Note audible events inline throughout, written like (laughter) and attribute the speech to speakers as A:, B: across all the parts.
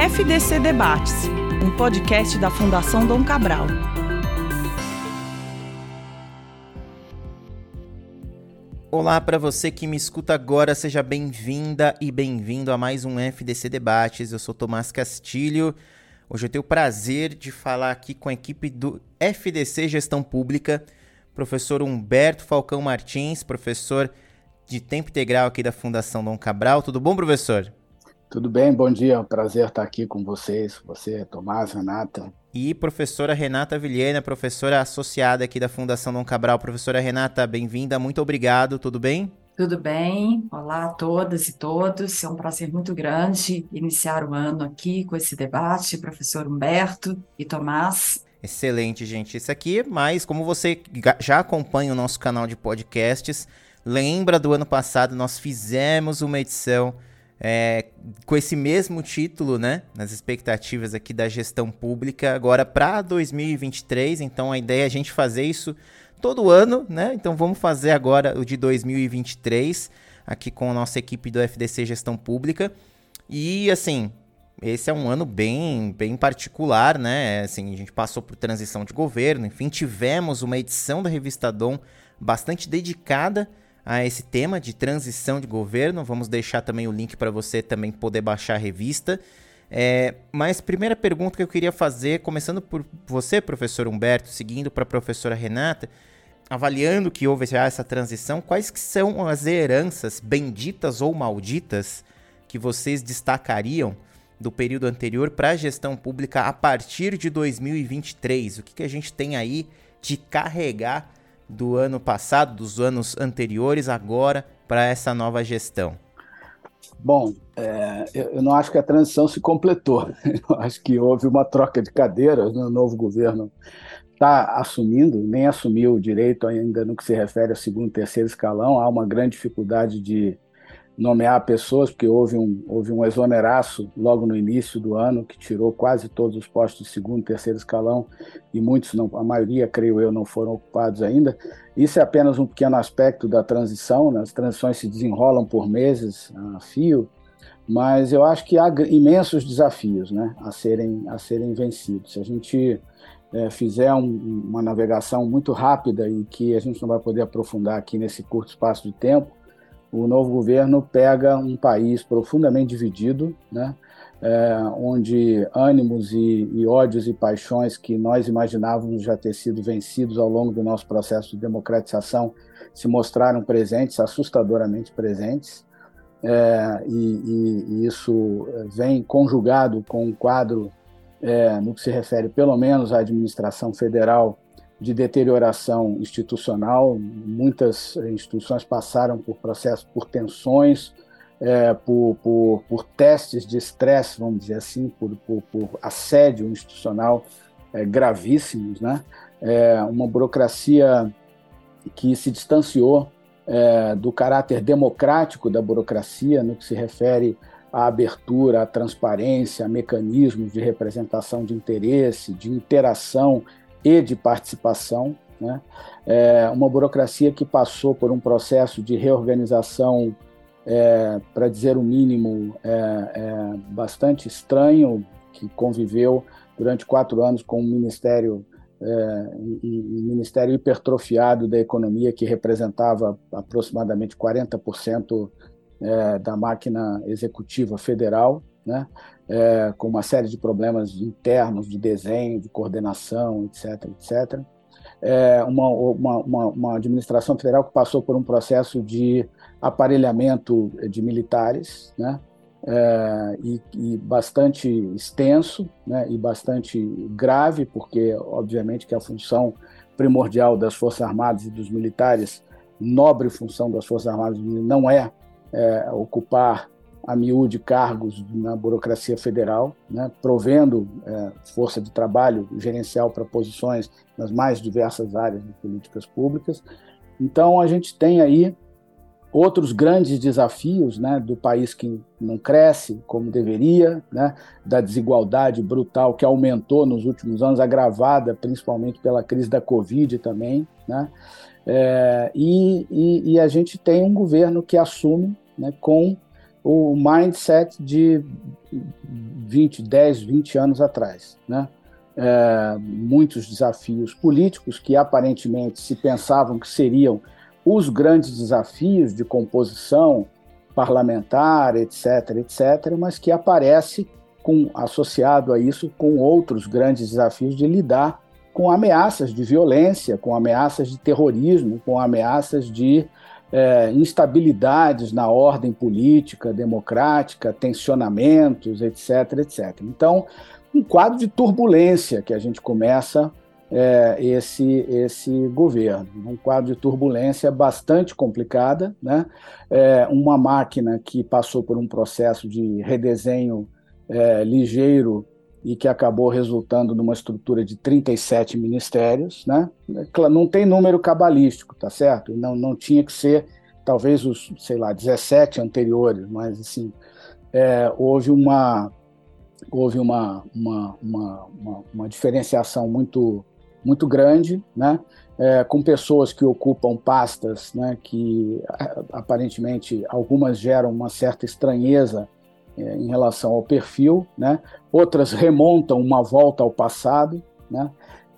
A: FDC Debates, um podcast da Fundação Dom Cabral.
B: Olá para você que me escuta agora, seja bem-vinda e bem-vindo a mais um FDC Debates. Eu sou Tomás Castilho. Hoje eu tenho o prazer de falar aqui com a equipe do FDC Gestão Pública, professor Humberto Falcão Martins, professor de tempo integral aqui da Fundação Dom Cabral. Tudo bom, professor?
C: Tudo bem, bom dia. É prazer estar aqui com vocês, você, Tomás, Renata.
B: E professora Renata Vilhena, professora associada aqui da Fundação Dom Cabral. Professora Renata, bem-vinda, muito obrigado, tudo bem?
D: Tudo bem, olá a todas e todos. É um prazer muito grande iniciar o ano aqui com esse debate, professor Humberto e Tomás.
B: Excelente, gente. Isso aqui, mas como você já acompanha o nosso canal de podcasts, lembra do ano passado nós fizemos uma edição é, com esse mesmo título, né, nas expectativas aqui da gestão pública, agora para 2023. Então a ideia é a gente fazer isso todo ano, né? Então vamos fazer agora o de 2023 aqui com a nossa equipe do FDC Gestão Pública. E assim, esse é um ano bem, bem particular, né? Assim, a gente passou por transição de governo, enfim, tivemos uma edição da revista Dom bastante dedicada a esse tema de transição de governo. Vamos deixar também o link para você também poder baixar a revista. É, mas primeira pergunta que eu queria fazer, começando por você, professor Humberto, seguindo para a professora Renata, avaliando que houve já essa transição, quais que são as heranças, benditas ou malditas, que vocês destacariam do período anterior para a gestão pública a partir de 2023? O que, que a gente tem aí de carregar do ano passado, dos anos anteriores, agora para essa nova gestão?
C: Bom, é, eu não acho que a transição se completou. (laughs) Eu acho que houve uma troca de cadeiras no novo governo está assumindo, nem assumiu direito ainda no que se refere ao segundo e terceiro escalão. Há uma grande dificuldade de nomear pessoas, porque houve um, houve um exoneraço logo no início do ano, que tirou quase todos os postos de segundo terceiro escalão, e muitos, não, a maioria, creio eu, não foram ocupados ainda. Isso é apenas um pequeno aspecto da transição, né? as transições se desenrolam por meses a fio, mas eu acho que há imensos desafios né, a, serem, a serem vencidos. Se a gente é, fizer um, uma navegação muito rápida e que a gente não vai poder aprofundar aqui nesse curto espaço de tempo, o novo governo pega um país profundamente dividido, né? É, onde ânimos e, e, ódios e paixões que nós imaginávamos já ter sido vencidos ao longo do nosso processo de democratização se mostraram presentes, assustadoramente presentes, é, e, e, e, isso vem conjugado com um quadro, é, no que se refere pelo menos à administração federal, de deterioração institucional. Muitas instituições passaram por processos, por tensões, é, por, por, por, testes de estresse, vamos dizer assim, por, por, por assédio institucional é, gravíssimos, né? É, uma burocracia que se distanciou do caráter democrático da burocracia, no que se refere à abertura, à transparência, a mecanismos de representação de interesse, de interação e de participação. Né? É uma burocracia que passou por um processo de reorganização, é, para dizer o mínimo, é, é, bastante estranho, que conviveu durante quatro anos com o Ministério, é, um Ministério hipertrofiado da Economia, que representava aproximadamente 40% é, da máquina executiva federal, né? é, com uma série de problemas internos, de desenho, de coordenação, etc., etc. É uma, uma, uma, uma administração federal que passou por um processo de aparelhamento de militares, né? É, e, e, bastante extenso né, e bastante grave, porque, obviamente, que a função primordial das Forças Armadas e dos militares, nobre função das Forças Armadas, não é, é ocupar a miúde cargos na burocracia federal, né, provendo é, força de trabalho gerencial para posições nas mais diversas áreas de políticas públicas. Então, a gente tem aí outros grandes desafios né, do país que não cresce como deveria, né, da desigualdade brutal que aumentou nos últimos anos, agravada principalmente pela crise da Covid também. Né, é, e, e, e a gente tem um governo que assume né, com o mindset de 20, 10, 20 anos atrás. Né? É, muitos desafios políticos que aparentemente se pensavam que seriam os grandes desafios de composição parlamentar, etc., etc., mas que aparece com, associado a isso com outros grandes desafios de lidar com ameaças de violência, com ameaças de terrorismo, com ameaças de é, instabilidades na ordem política, democrática, tensionamentos, etc., etc. Então, um quadro de turbulência que a gente começa é, esse, esse governo. Um quadro de turbulência bastante complicada, né? É, uma máquina que passou por um processo de redesenho é, ligeiro e que acabou resultando numa estrutura de 37 ministérios, né? Não tem número cabalístico, tá certo? Não, não tinha que ser talvez os, sei lá, 17 anteriores, mas assim, é, houve uma houve uma, uma, uma, uma, uma diferenciação muito muito grande, né? É, com pessoas que ocupam pastas, né? Que aparentemente algumas geram uma certa estranheza é, em relação ao perfil, né? outras remontam uma volta ao passado. Né?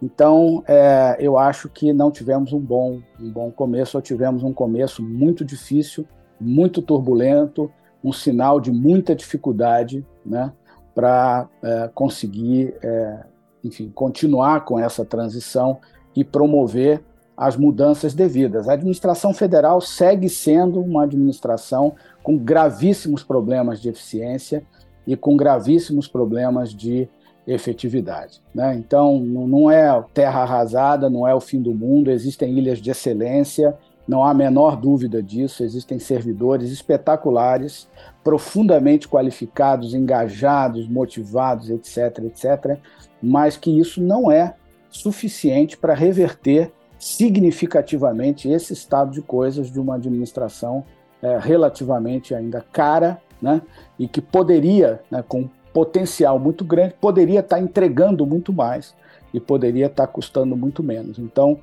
C: Então, é, eu acho que não tivemos um bom, um bom começo, ou tivemos um começo muito difícil, muito turbulento, um sinal de muita dificuldade né? para é, conseguir, é, enfim, continuar com essa transição e promover as mudanças devidas. A administração federal segue sendo uma administração com gravíssimos problemas de eficiência e com gravíssimos problemas de efetividade. Né? Então, não é terra arrasada, não é o fim do mundo, existem ilhas de excelência, não há a menor dúvida disso, existem servidores espetaculares, profundamente qualificados, engajados, motivados, etc., etc., mas que isso não é suficiente para reverter significativamente esse estado de coisas de uma administração é, relativamente ainda cara, né, e que poderia, né, com potencial muito grande, poderia estar entregando muito mais e poderia estar custando muito menos. Então,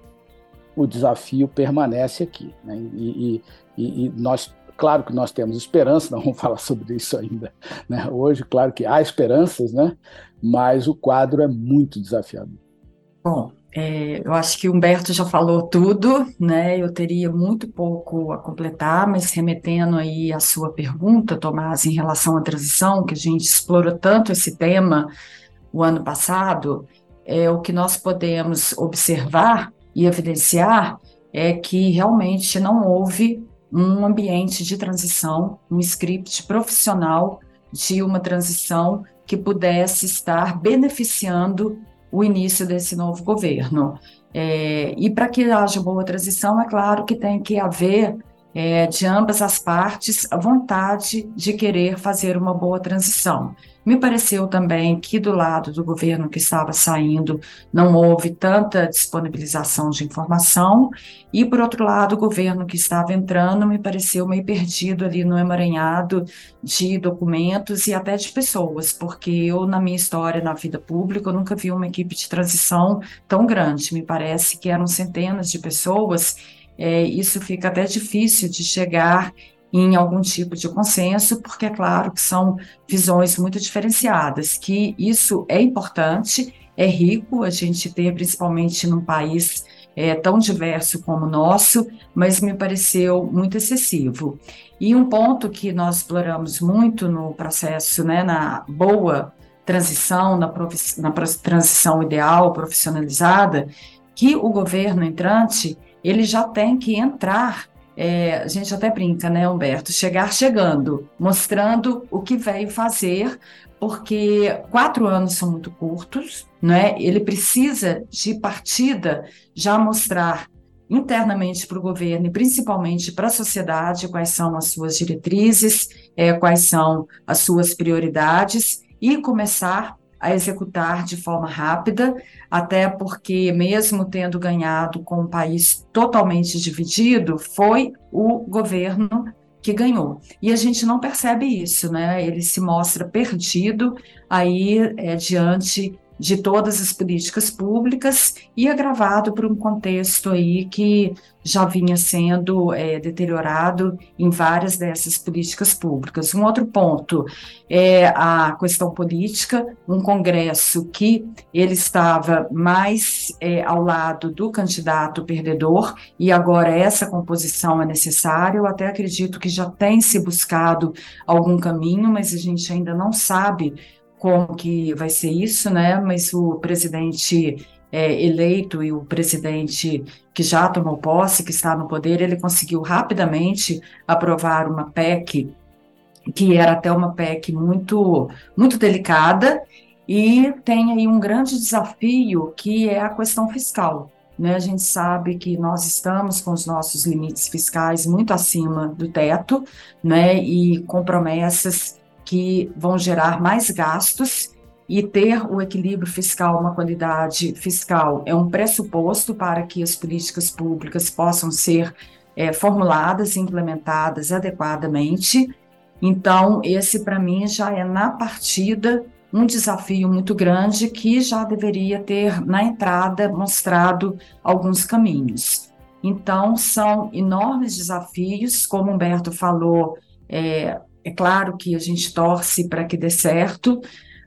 C: o desafio permanece aqui. Né, e, e, e, nós, claro que nós temos esperança, (laughs) não vamos falar sobre isso ainda né, hoje, claro que há esperanças, né, mas o quadro é muito desafiador.
D: Bom, é, eu acho que Humberto já falou tudo, né? Eu teria muito pouco a completar, mas remetendo aí à sua pergunta, Tomás, em relação à transição, que a gente explorou tanto esse tema o ano passado, é o que nós podemos observar e evidenciar é que realmente não houve um ambiente de transição, um script profissional de uma transição que pudesse estar beneficiando o início desse novo governo. É, e para que haja boa transição, é claro que tem que haver é, de ambas as partes a vontade de querer fazer uma boa transição. Me pareceu também que do lado do governo que estava saindo não houve tanta disponibilização de informação, e por outro lado, o governo que estava entrando me pareceu meio perdido ali no emaranhado de documentos e até de pessoas, porque eu, na minha história na vida pública, eu nunca vi uma equipe de transição tão grande. Me parece que eram centenas de pessoas é, isso fica até difícil de chegar em algum tipo de consenso, porque é claro que são visões muito diferenciadas, que isso é importante, é rico a gente ter, principalmente num país é, tão diverso como o nosso, mas me pareceu muito excessivo. E um ponto que nós exploramos muito no processo, né, na boa transição, na, na transição ideal, profissionalizada, que o governo entrante ele já tem que entrar. É, a gente até brinca, né, Humberto? Chegar chegando, mostrando o que veio fazer, porque quatro anos são muito curtos, né? Ele precisa de partida já mostrar internamente para o governo e principalmente para a sociedade quais são as suas diretrizes, é, quais são as suas prioridades e começar a executar de forma rápida, até porque, mesmo tendo ganhado com um país totalmente dividido, foi o governo que ganhou. E a gente não percebe isso, né? Ele se mostra perdido aí é, diante de todas as políticas públicas e agravado por um contexto aí que já vinha sendo é, deteriorado em várias dessas políticas públicas. Um outro ponto é a questão política, um Congresso que ele estava mais é, ao lado do candidato perdedor e agora essa composição é necessária. Eu até acredito que já tem se buscado algum caminho, mas a gente ainda não sabe como que vai ser isso, né? Mas o presidente é, eleito e o presidente que já tomou posse, que está no poder, ele conseguiu rapidamente aprovar uma PEC que era até uma PEC muito muito delicada e tem aí um grande desafio que é a questão fiscal. Né? A gente sabe que nós estamos com os nossos limites fiscais muito acima do teto, né? E com promessas que vão gerar mais gastos e ter o equilíbrio fiscal, uma qualidade fiscal, é um pressuposto para que as políticas públicas possam ser é, formuladas e implementadas adequadamente. Então, esse para mim já é na partida um desafio muito grande que já deveria ter na entrada mostrado alguns caminhos. Então, são enormes desafios, como Humberto falou, é, é claro que a gente torce para que dê certo,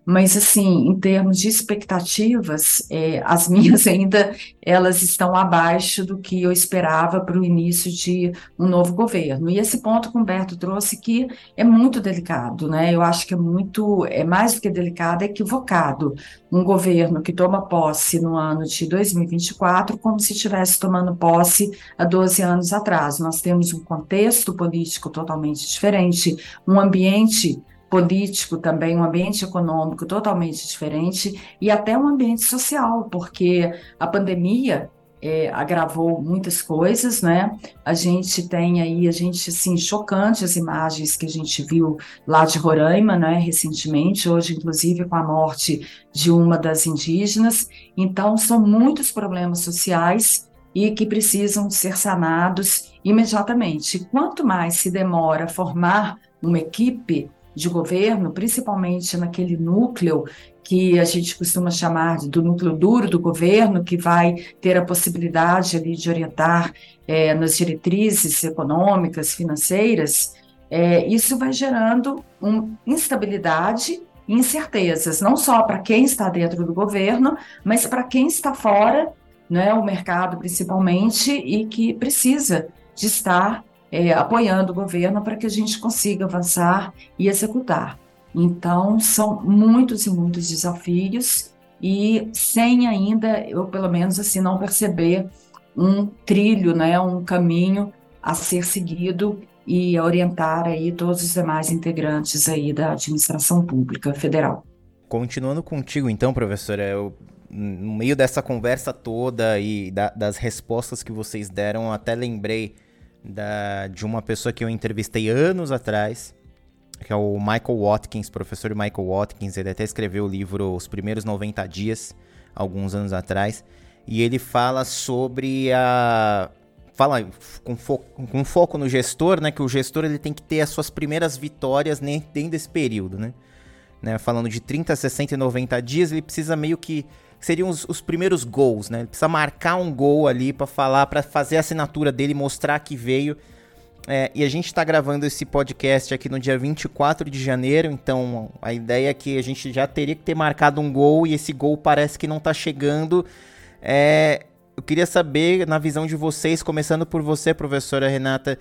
D: mas assim, em termos de expectativas, é, as (laughs) minhas ainda elas estão abaixo do que eu esperava para o início de um novo governo. E esse ponto que o Humberto trouxe que é muito delicado, né? Eu acho que é muito, é mais do que delicado, é equivocado. Um governo que toma posse no ano de 2024 como se estivesse tomando posse há 12 anos atrás. Nós temos um contexto político totalmente diferente, um ambiente político também, um ambiente econômico totalmente diferente e até um ambiente social, porque a pandemia é, agravou muitas coisas, né? A gente tem aí, a gente, assim, chocante as imagens que a gente viu lá de Roraima, né, recentemente, hoje, inclusive, com a morte de uma das indígenas. Então, são muitos problemas sociais e que precisam ser sanados imediatamente. Quanto mais se demora formar uma equipe, de governo, principalmente naquele núcleo que a gente costuma chamar do núcleo duro do governo, que vai ter a possibilidade ali de orientar é, nas diretrizes econômicas, financeiras, é, isso vai gerando um, instabilidade e incertezas, não só para quem está dentro do governo, mas para quem está fora, né, o mercado principalmente, e que precisa de estar é, apoiando o governo para que a gente consiga avançar e executar. Então, são muitos e muitos desafios e sem ainda, eu pelo menos assim, não perceber um trilho, né, um caminho a ser seguido e a orientar aí todos os demais integrantes aí da administração pública federal.
B: Continuando contigo então, professora, eu, no meio dessa conversa toda e da, das respostas que vocês deram, até lembrei da, de uma pessoa que eu entrevistei anos atrás, que é o Michael Watkins, professor Michael Watkins. Ele até escreveu o livro Os Primeiros 90 Dias, alguns anos atrás. E ele fala sobre a. Fala com, fo com foco no gestor, né? Que o gestor ele tem que ter as suas primeiras vitórias dentro desse período, né? né? Falando de 30, 60 e 90 dias, ele precisa meio que seriam os, os, primeiros gols, né? Ele precisa marcar um gol ali para falar, para fazer a assinatura dele, mostrar que veio. É, e a gente está gravando esse podcast aqui no dia 24 de janeiro, então a ideia é que a gente já teria que ter marcado um gol e esse gol parece que não está chegando. É, eu queria saber, na visão de vocês, começando por você, professora Renata,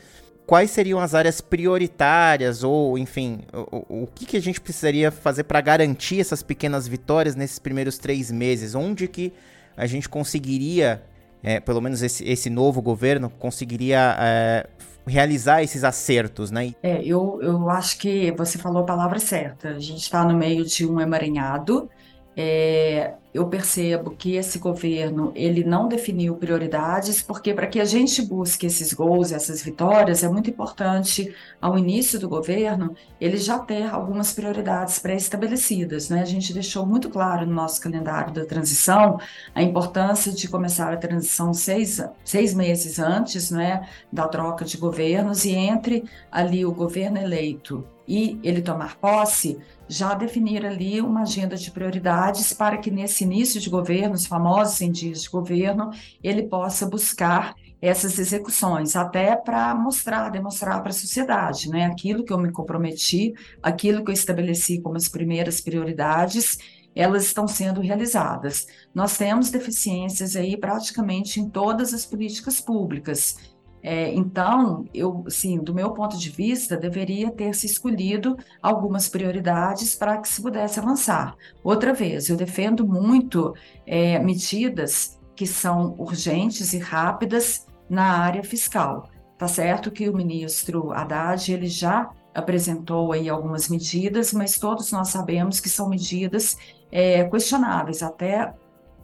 B: quais seriam as áreas prioritárias ou, enfim, o, o que, que a gente precisaria fazer para garantir essas pequenas vitórias nesses primeiros três meses? Onde que a gente conseguiria, é, pelo menos esse, esse novo governo, conseguiria é, realizar esses acertos, né?
D: É, eu, eu acho que você falou a palavra certa. A gente está no meio de um emaranhado. É, eu percebo que esse governo ele não definiu prioridades, porque para que a gente busque esses gols, essas vitórias, é muito importante ao início do governo ele já ter algumas prioridades pré-estabelecidas. Né? A gente deixou muito claro no nosso calendário da transição a importância de começar a transição seis, seis meses antes né, da troca de governos e entre ali o governo eleito e ele tomar posse, já definir ali uma agenda de prioridades para que nesse início de governo, os famosos 100 dias de governo, ele possa buscar essas execuções, até para mostrar, demonstrar para a sociedade, né, aquilo que eu me comprometi, aquilo que eu estabeleci como as primeiras prioridades, elas estão sendo realizadas. Nós temos deficiências aí praticamente em todas as políticas públicas. É, então, eu, sim, do meu ponto de vista, deveria ter se escolhido algumas prioridades para que se pudesse avançar. Outra vez, eu defendo muito é, medidas que são urgentes e rápidas na área fiscal. Tá certo que o ministro Haddad ele já apresentou aí algumas medidas, mas todos nós sabemos que são medidas é, questionáveis, até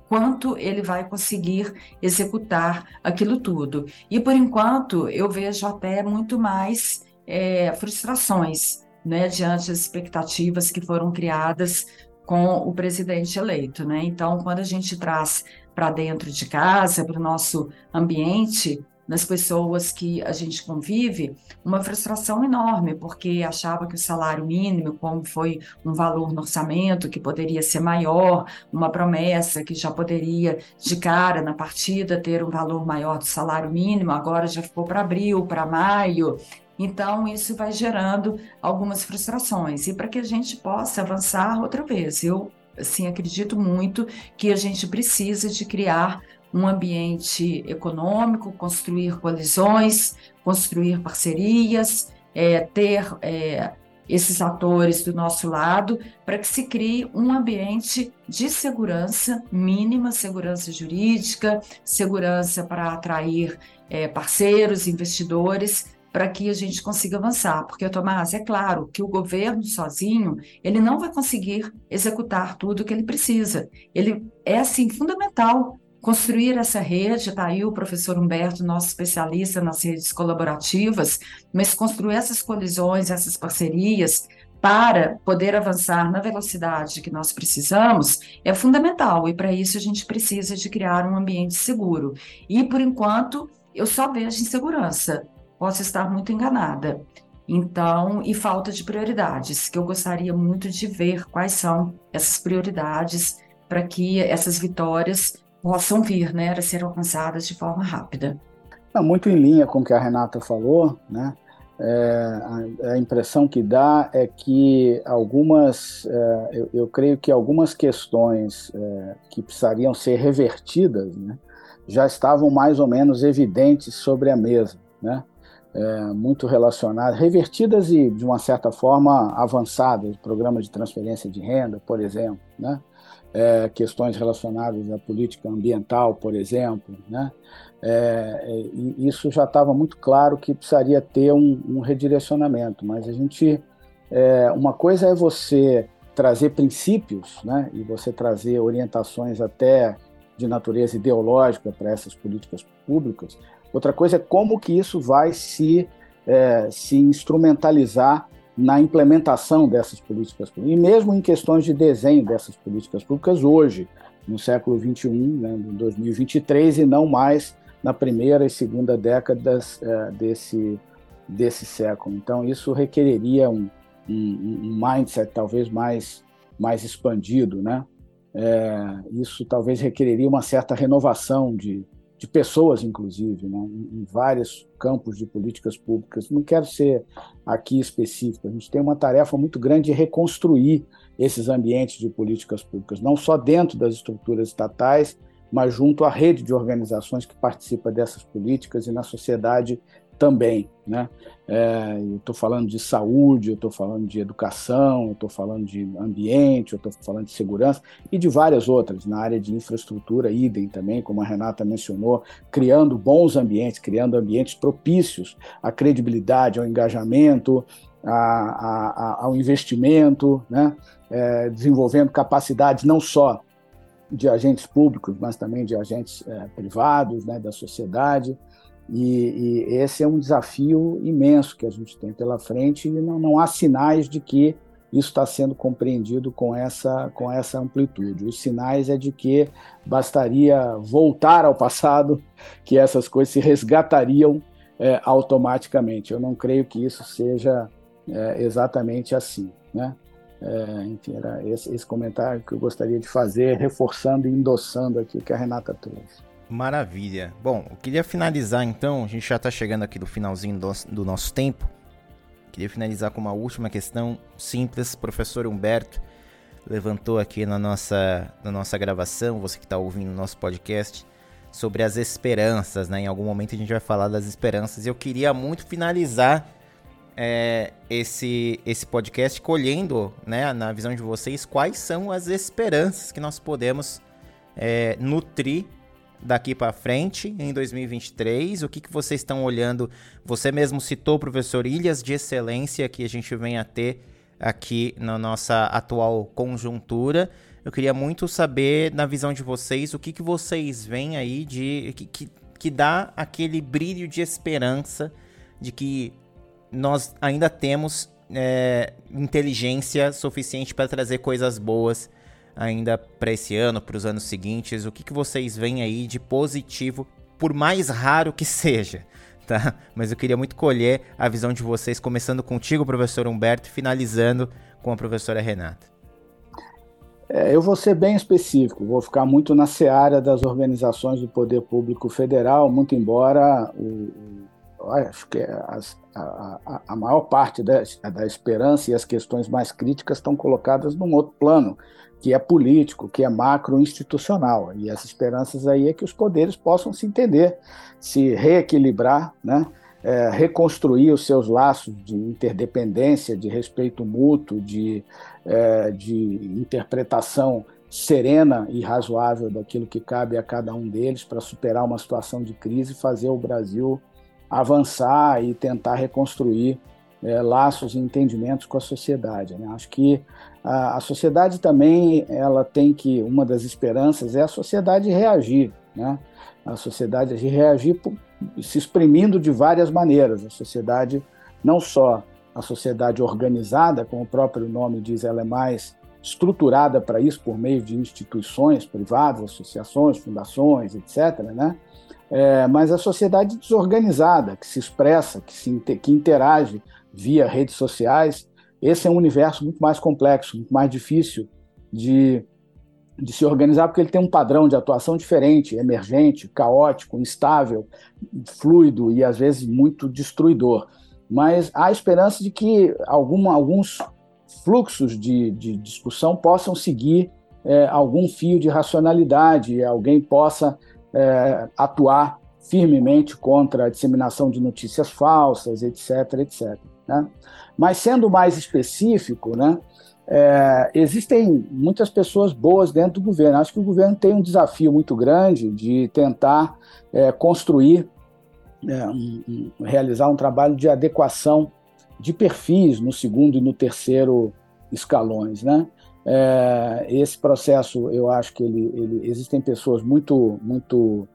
D: quanto ele vai conseguir executar aquilo tudo. E por enquanto eu vejo até muito mais é, frustrações né, diante das expectativas que foram criadas com o presidente eleito. Né? Então, quando a gente traz para dentro de casa, para o nosso ambiente, nas pessoas que a gente convive, uma frustração enorme, porque achava que o salário mínimo, como foi um valor no orçamento que poderia ser maior, uma promessa que já poderia, de cara, na partida, ter um valor maior do salário mínimo, agora já ficou para abril, para maio. Então, isso vai gerando algumas frustrações. E para que a gente possa avançar outra vez, eu assim, acredito muito que a gente precisa de criar um ambiente econômico, construir coalizões, construir parcerias, é, ter é, esses atores do nosso lado, para que se crie um ambiente de segurança mínima, segurança jurídica, segurança para atrair é, parceiros, investidores, para que a gente consiga avançar. Porque, Tomás, é claro que o governo sozinho, ele não vai conseguir executar tudo o que ele precisa. Ele é, assim, fundamental construir essa rede, está aí o professor Humberto, nosso especialista nas redes colaborativas, mas construir essas colisões, essas parcerias, para poder avançar na velocidade que nós precisamos é fundamental e para isso a gente precisa de criar um ambiente seguro. E por enquanto eu só vejo insegurança posso estar muito enganada. Então, e falta de prioridades, que eu gostaria muito de ver quais são essas prioridades para que essas vitórias possam vir, né, a ser alcançadas de forma rápida.
C: É muito em linha com o que a Renata falou, né? É, a, a, impressão que dá é que algumas, é, eu, eu, creio que algumas questões é, que precisariam ser revertidas, né, já estavam mais ou menos evidentes sobre a mesa, né? é, muito relacionadas, revertidas e, de uma certa forma, avançadas, programas de transferência de renda, por exemplo, né? É, questões relacionadas à política ambiental, por exemplo, né? É, é isso já estava muito claro que precisaria ter um, um redirecionamento, mas a gente, é, uma coisa é você trazer princípios, né? E você trazer orientações até de natureza ideológica para essas políticas públicas, Outra coisa é como que isso vai se, é, se instrumentalizar na implementação dessas políticas públicas, e mesmo em questões de desenho dessas políticas públicas hoje, no século XXI, né, em 2023, e não mais na primeira e segunda décadas é, desse, desse século. Então, isso requereria um, um, um mindset talvez mais, mais expandido, né? É, isso talvez requereria uma certa renovação de, de pessoas, inclusive, né, em, vários campos de políticas públicas. Não quero ser aqui específico, a gente tem uma tarefa muito grande de reconstruir esses ambientes de políticas públicas, não só dentro das estruturas estatais, mas junto à rede de organizações que participa dessas políticas e na sociedade também. Né? É, eu estou falando de saúde, eu estou falando de educação, eu estou falando de ambiente, eu estou falando de segurança e de várias outras, na área de infraestrutura, idem também, como a Renata mencionou, criando bons ambientes, criando ambientes propícios à credibilidade, ao engajamento, ao investimento, né? É, desenvolvendo capacidades não só de agentes públicos, mas também de agentes é, privados, né, da sociedade. E, e, esse é um desafio imenso que a gente tem pela frente e não, não há sinais de que isso está sendo compreendido com essa, com essa amplitude. Os sinais é de que bastaria voltar ao passado, (laughs) que essas coisas se resgatariam é, automaticamente. Eu não creio que isso seja é, exatamente assim. Né? É, enfim, era esse, esse, comentário que eu gostaria de fazer, reforçando e endossando aqui o que a Renata trouxe.
B: Maravilha. Bom, eu queria finalizar então, a gente já está chegando aqui no finalzinho do, do nosso tempo. Queria finalizar com uma última questão simples. Professor Humberto levantou aqui na nossa, na nossa gravação, você que está ouvindo o nosso podcast, sobre as esperanças, né? Em algum momento a gente vai falar das esperanças. E eu queria muito finalizar é, esse, esse podcast colhendo, né, na visão de vocês, quais são as esperanças que nós podemos é, nutrir daqui para frente em 2023? O que, que vocês estão olhando? Você mesmo citou, professor, ilhas de excelência que a gente vem a ter aqui na nossa atual conjuntura. Eu queria muito saber, na visão de vocês, o que, que vocês veem aí de que, que, que dá aquele brilho de esperança de que nós ainda temos é, inteligência suficiente para trazer coisas boas ainda para esse ano, para os anos seguintes? O que, que vocês veem aí de positivo, por mais raro que seja? Tá? Mas eu queria muito colher a visão de vocês, começando contigo, professor Humberto, e finalizando com a professora Renata.
C: É, eu vou ser bem específico, vou ficar muito na seara das organizações do poder público federal, muito embora o, acho que a, a, a maior parte da, da esperança e as questões mais críticas estão colocadas num outro plano, que é político, que é macro-institucional. E as esperanças aí é que os poderes possam se entender, se reequilibrar, né? É, reconstruir os seus laços de interdependência, de respeito mútuo, de, é, de interpretação serena e razoável daquilo que cabe a cada um deles para superar uma situação de crise e fazer o Brasil avançar e tentar reconstruir é, laços e entendimentos com a sociedade. Né? Acho que a, a, sociedade também ela tem que uma das esperanças é a sociedade reagir, né? A sociedade reagir se exprimindo de várias maneiras. A sociedade não só a sociedade organizada, como o próprio nome diz, ela é mais estruturada para isso por meio de instituições privadas, associações, fundações, etc. Né? É, mas a sociedade desorganizada, que se expressa, que, se, que interage via redes sociais, esse é um universo muito mais complexo, muito mais difícil de, de se organizar, porque ele tem um padrão de atuação diferente, emergente, caótico, instável, fluido e às vezes muito destruidor. Mas há esperança de que alguma, alguns fluxos de, de discussão possam seguir é, algum fio de racionalidade, alguém possa é, atuar firmemente contra a disseminação de notícias falsas, etc, etc. Né? Mas sendo mais específico, né, é, existem muitas pessoas boas dentro do governo. Acho que o governo tem um desafio muito grande de tentar é, construir, é, um, um, realizar um trabalho de adequação de perfis no segundo e no terceiro escalões, né? É, esse processo, eu acho que ele, ele, existem pessoas muito, muito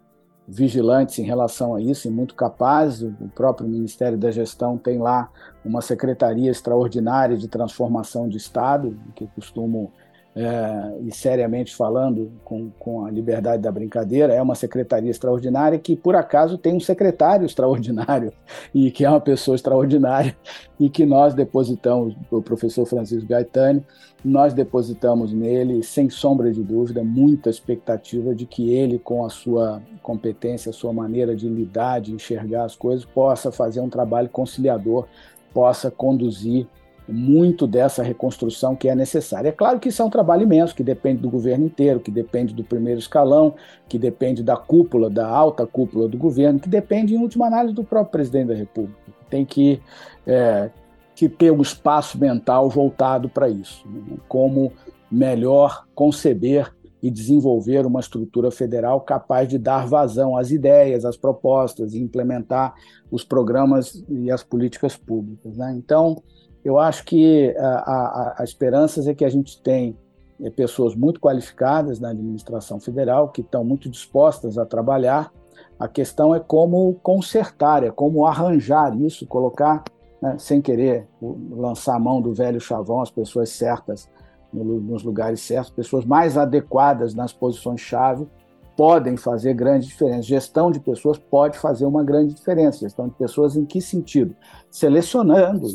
C: vigilantes em relação a isso e muito capazes. O próprio Ministério da Gestão tem lá uma secretaria extraordinária de transformação de Estado, que costumo é, e seriamente falando, com, com a liberdade da brincadeira, é uma secretaria extraordinária que, por acaso, tem um secretário (laughs) extraordinário e que é uma pessoa extraordinária e que nós depositamos, o professor Francisco Gaetani, nós depositamos nele, sem sombra de dúvida, muita expectativa de que ele, com a sua competência, a sua maneira de lidar, de enxergar as coisas, possa fazer um trabalho conciliador, possa conduzir muito dessa reconstrução que é necessária. É claro que isso é um trabalho imenso, que depende do governo inteiro, que depende do primeiro escalão, que depende da cúpula, da alta cúpula do governo, que depende, em última análise, do próprio presidente da República. Tem que, é, que ter um espaço mental voltado para isso. Né? Como melhor conceber e desenvolver uma estrutura federal capaz de dar vazão às ideias, às propostas e implementar os programas e as políticas públicas. Né? Então, eu acho que a, a, a esperança é que a gente tem é, pessoas muito qualificadas na administração federal, que estão muito dispostas a trabalhar. A questão é como consertar, é como arranjar isso, colocar, né, sem querer lançar a mão do velho chavão, as pessoas certas nos lugares certos, pessoas mais adequadas nas posições-chave podem fazer grande diferença. Gestão de pessoas pode fazer uma grande diferença. Gestão de pessoas em que sentido? Selecionando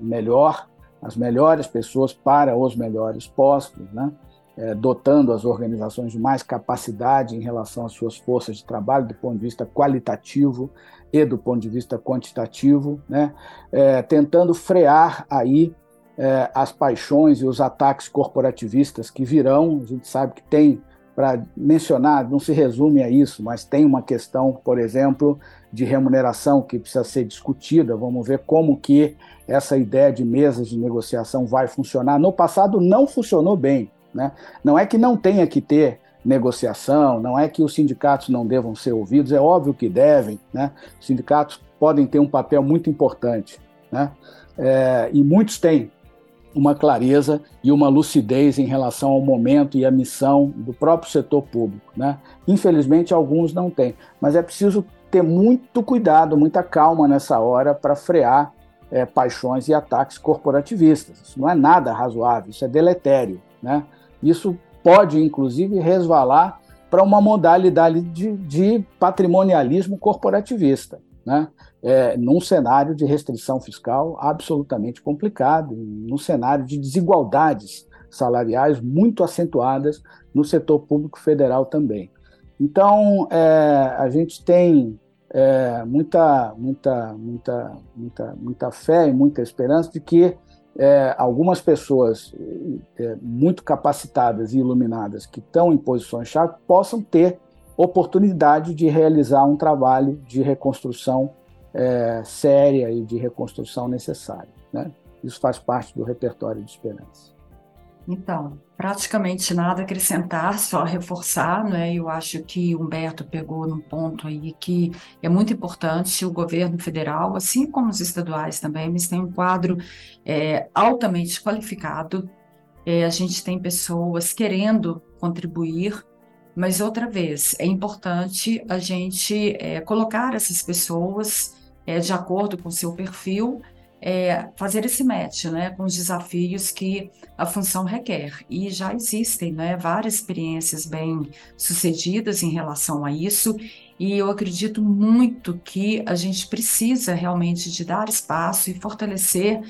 C: melhor as melhores pessoas para os melhores postos, né? É, dotando as organizações de mais capacidade em relação às suas forças de trabalho do ponto de vista qualitativo e do ponto de vista quantitativo, né? É, tentando frear aí é, as paixões e os ataques corporativistas que virão. A gente sabe que tem para mencionar, não se resume a isso, mas tem uma questão, por exemplo, de remuneração que precisa ser discutida. Vamos ver como que essa ideia de mesas de negociação vai funcionar. No passado não funcionou bem. Né? Não é que não tenha que ter negociação, não é que os sindicatos não devam ser ouvidos, é óbvio que devem. Né? Os sindicatos podem ter um papel muito importante. Né? É, e muitos têm, uma clareza e uma lucidez em relação ao momento e à missão do próprio setor público. Né? Infelizmente, alguns não têm, mas é preciso ter muito cuidado, muita calma nessa hora para frear é, paixões e ataques corporativistas. Isso não é nada razoável, isso é deletério. Né? Isso pode, inclusive, resvalar para uma modalidade de, de patrimonialismo corporativista né? É, num cenário de restrição fiscal absolutamente complicado, num cenário de desigualdades salariais muito acentuadas no setor público federal também. Então, é, a gente tem é, muita, muita, muita, muita, muita fé e muita esperança de que é, algumas pessoas é, muito capacitadas e iluminadas que estão em posições-chave possam ter oportunidade de realizar um trabalho de reconstrução é, séria e de reconstrução necessária. Né? Isso faz parte do repertório de esperança.
D: Então, praticamente nada a acrescentar, só reforçar, né? Eu acho que Humberto pegou num ponto aí que é muito importante. O governo federal, assim como os estaduais também, eles têm um quadro é, altamente qualificado. É, a gente tem pessoas querendo contribuir mas, outra vez, é importante a gente é, colocar essas pessoas é, de acordo com o seu perfil, é, fazer esse match né, com os desafios que a função requer. E já existem né, várias experiências bem sucedidas em relação a isso, e eu acredito muito que a gente precisa realmente de dar espaço e fortalecer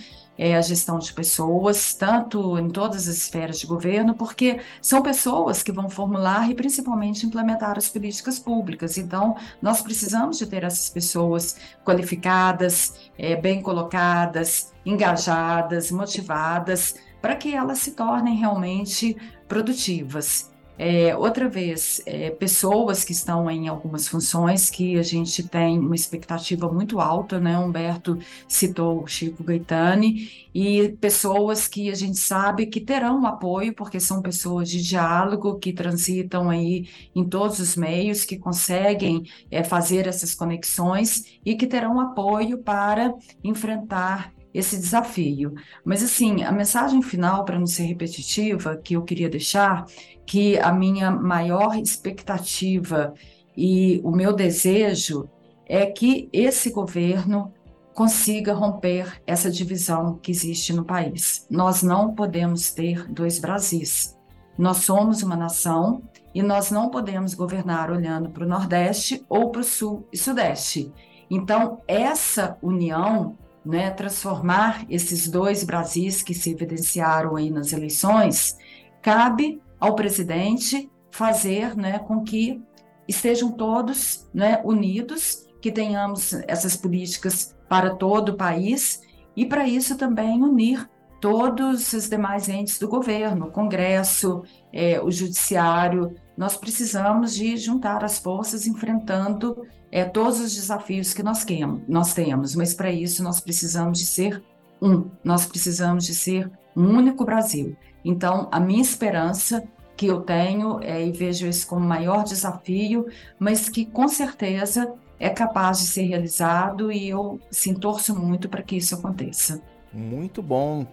D: é, a gestão de pessoas, tanto em todas as esferas de governo, porque são pessoas que vão formular e principalmente implementar as políticas públicas. Então, nós precisamos de ter essas pessoas qualificadas, é, bem colocadas, engajadas, motivadas, para que elas se tornem realmente produtivas. É, outra vez, é, pessoas que estão em algumas funções que a gente tem uma expectativa muito alta, né? Humberto citou o Chico Gaetani, e pessoas que a gente sabe que terão apoio, porque são pessoas de diálogo, que transitam aí em todos os meios, que conseguem é, fazer essas conexões e que terão apoio para enfrentar esse desafio. Mas, assim, a mensagem final, para não ser repetitiva, que eu queria deixar, que a minha maior expectativa e o meu desejo é que esse governo consiga romper essa divisão que existe no país. Nós não podemos ter dois Brasis. Nós somos uma nação e nós não podemos governar olhando para o Nordeste ou para o Sul e Sudeste. Então, essa união né, transformar esses dois Brasis que se evidenciaram aí nas eleições, cabe ao presidente fazer né, com que estejam todos né, unidos, que tenhamos essas políticas para todo o país e, para isso, também unir todos os demais entes do governo, o Congresso, é, o Judiciário. Nós precisamos de juntar as forças enfrentando é, todos os desafios que nós, queremos, nós temos, mas para isso nós precisamos de ser um, nós precisamos de ser um único Brasil. Então, a minha esperança que eu tenho é, e vejo isso como maior desafio, mas que com certeza é capaz de ser realizado e eu sim, torço muito para que isso aconteça.
B: Muito bom.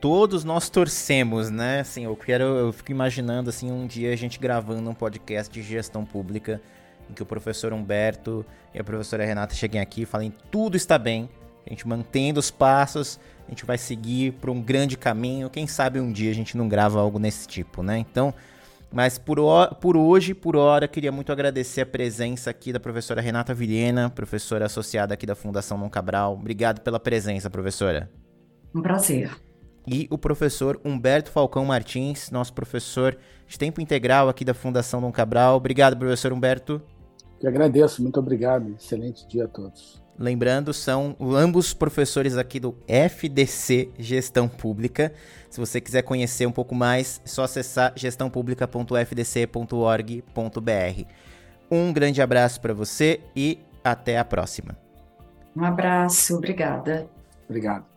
B: todos nós torcemos, né? Assim, eu quero, eu fico imaginando assim um dia a gente gravando um podcast de gestão pública em que o professor Humberto e a professora Renata cheguem aqui e falem tudo está bem, a gente mantendo os passos, a gente vai seguir por um grande caminho. Quem sabe um dia a gente não grava algo nesse tipo, né? Então, mas por, por hoje, por hora, queria muito agradecer a presença aqui da professora Renata Vilhena, professora associada aqui da Fundação Dom Cabral. Obrigado pela presença, professora.
D: Um prazer.
B: e o professor Humberto Falcão Martins, nosso professor de tempo integral aqui da Fundação Dom Cabral. Obrigado, professor Humberto.
C: Eu agradeço, muito obrigado. Excelente dia a todos.
B: Lembrando, são ambos professores aqui do FDC Gestão Pública. Se você quiser conhecer um pouco mais, é só acessar gestãopublica.fdc.org.br. Um grande abraço para você e até a próxima.
D: Um abraço, obrigada.
C: Obrigado.